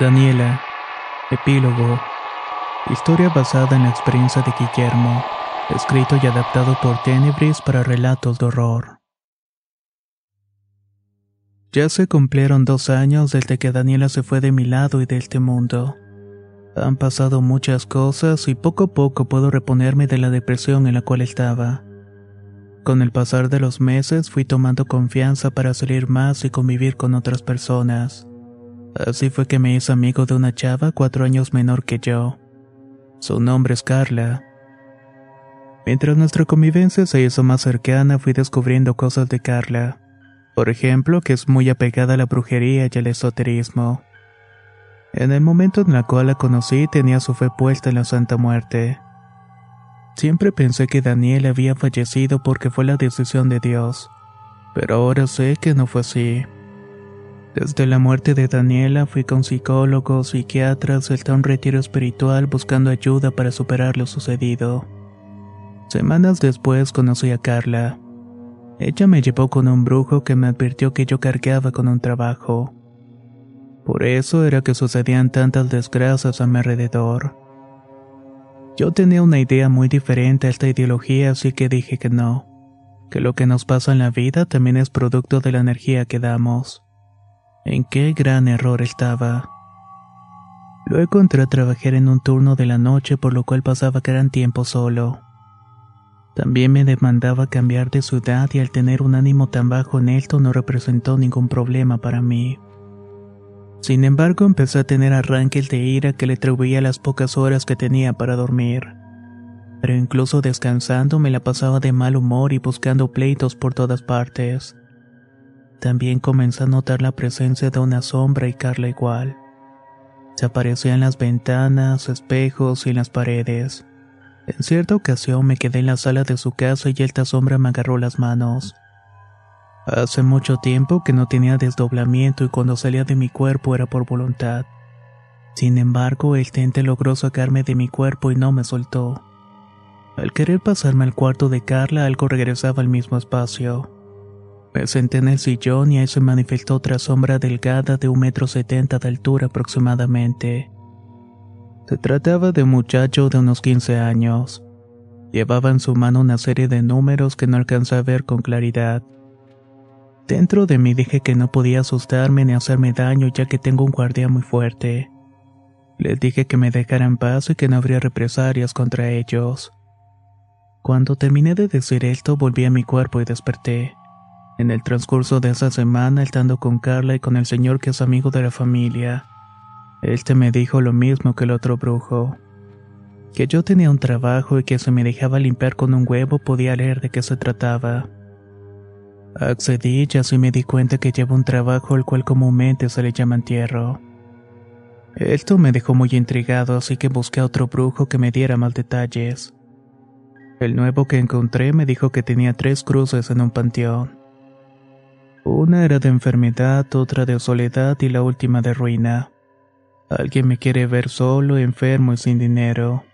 Daniela. Epílogo. Historia basada en la experiencia de Guillermo. Escrito y adaptado por Tenebris para relatos de horror. Ya se cumplieron dos años desde que Daniela se fue de mi lado y de este mundo. Han pasado muchas cosas y poco a poco puedo reponerme de la depresión en la cual estaba. Con el pasar de los meses fui tomando confianza para salir más y convivir con otras personas. Así fue que me hice amigo de una chava cuatro años menor que yo. Su nombre es Carla. Mientras nuestra convivencia se hizo más cercana, fui descubriendo cosas de Carla. Por ejemplo, que es muy apegada a la brujería y al esoterismo. En el momento en el cual la conocí, tenía su fe puesta en la Santa Muerte. Siempre pensé que Daniel había fallecido porque fue la decisión de Dios, pero ahora sé que no fue así. Desde la muerte de Daniela fui con psicólogos, psiquiatras, hasta un retiro espiritual buscando ayuda para superar lo sucedido. Semanas después conocí a Carla. Ella me llevó con un brujo que me advirtió que yo cargaba con un trabajo. Por eso era que sucedían tantas desgracias a mi alrededor. Yo tenía una idea muy diferente a esta ideología, así que dije que no, que lo que nos pasa en la vida también es producto de la energía que damos. En qué gran error estaba. Luego entré a trabajar en un turno de la noche por lo cual pasaba gran tiempo solo. También me demandaba cambiar de ciudad y al tener un ánimo tan bajo en esto no representó ningún problema para mí. Sin embargo empecé a tener arranques de ira que le atribuía las pocas horas que tenía para dormir. Pero incluso descansando me la pasaba de mal humor y buscando pleitos por todas partes. También comencé a notar la presencia de una sombra y Carla igual. Se aparecía en las ventanas, espejos y en las paredes. En cierta ocasión me quedé en la sala de su casa y esta sombra me agarró las manos. Hace mucho tiempo que no tenía desdoblamiento y cuando salía de mi cuerpo era por voluntad. Sin embargo, el tente logró sacarme de mi cuerpo y no me soltó. Al querer pasarme al cuarto de Carla, algo regresaba al mismo espacio. Me senté en el sillón y ahí se manifestó otra sombra delgada de un metro setenta de altura aproximadamente. Se trataba de un muchacho de unos 15 años. Llevaba en su mano una serie de números que no alcanzé a ver con claridad. Dentro de mí dije que no podía asustarme ni hacerme daño ya que tengo un guardia muy fuerte. Les dije que me dejaran paz y que no habría represalias contra ellos. Cuando terminé de decir esto volví a mi cuerpo y desperté. En el transcurso de esa semana, estando con Carla y con el señor que es amigo de la familia, este me dijo lo mismo que el otro brujo. Que yo tenía un trabajo y que si me dejaba limpiar con un huevo podía leer de qué se trataba. Accedí y así me di cuenta que llevo un trabajo al cual comúnmente se le llama entierro. Esto me dejó muy intrigado, así que busqué a otro brujo que me diera más detalles. El nuevo que encontré me dijo que tenía tres cruces en un panteón. Una era de enfermedad, otra de soledad y la última de ruina. Alguien me quiere ver solo, enfermo y sin dinero.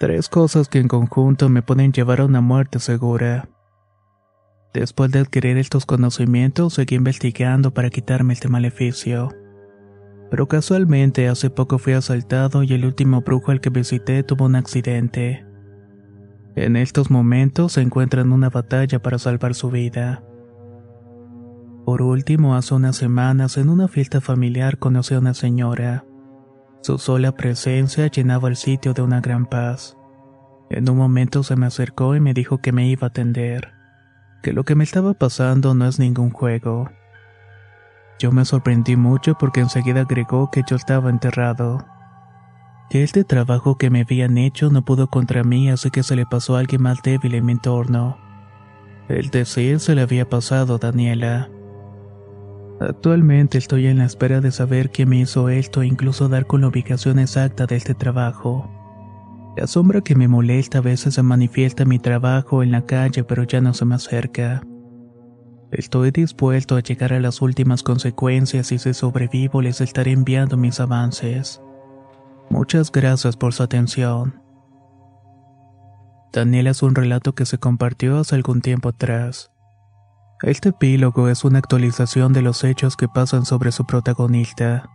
Tres cosas que en conjunto me pueden llevar a una muerte segura. Después de adquirir estos conocimientos, seguí investigando para quitarme este maleficio. Pero casualmente hace poco fui asaltado y el último brujo al que visité tuvo un accidente. En estos momentos se encuentra en una batalla para salvar su vida. Por último, hace unas semanas, en una fiesta familiar, conocí a una señora. Su sola presencia llenaba el sitio de una gran paz. En un momento se me acercó y me dijo que me iba a atender, que lo que me estaba pasando no es ningún juego. Yo me sorprendí mucho porque enseguida agregó que yo estaba enterrado. Que este trabajo que me habían hecho no pudo contra mí, así que se le pasó a alguien más débil en mi entorno. El decir se le había pasado a Daniela. Actualmente estoy en la espera de saber quién me hizo esto e incluso dar con la ubicación exacta de este trabajo. La sombra que me molesta a veces se manifiesta en mi trabajo en la calle, pero ya no se me acerca. Estoy dispuesto a llegar a las últimas consecuencias y si sobrevivo les estaré enviando mis avances. Muchas gracias por su atención. Daniela es un relato que se compartió hace algún tiempo atrás. Este epílogo es una actualización de los hechos que pasan sobre su protagonista.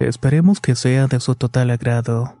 Esperemos que sea de su total agrado.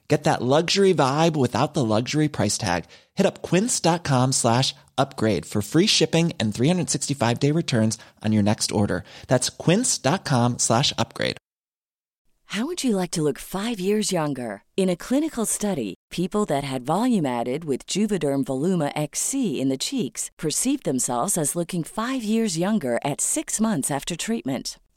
Get that luxury vibe without the luxury price tag. Hit up quince.com slash upgrade for free shipping and 365 day returns on your next order. That's quince.com slash upgrade. How would you like to look five years younger? In a clinical study, people that had volume added with Juvederm Voluma XC in the cheeks perceived themselves as looking five years younger at six months after treatment.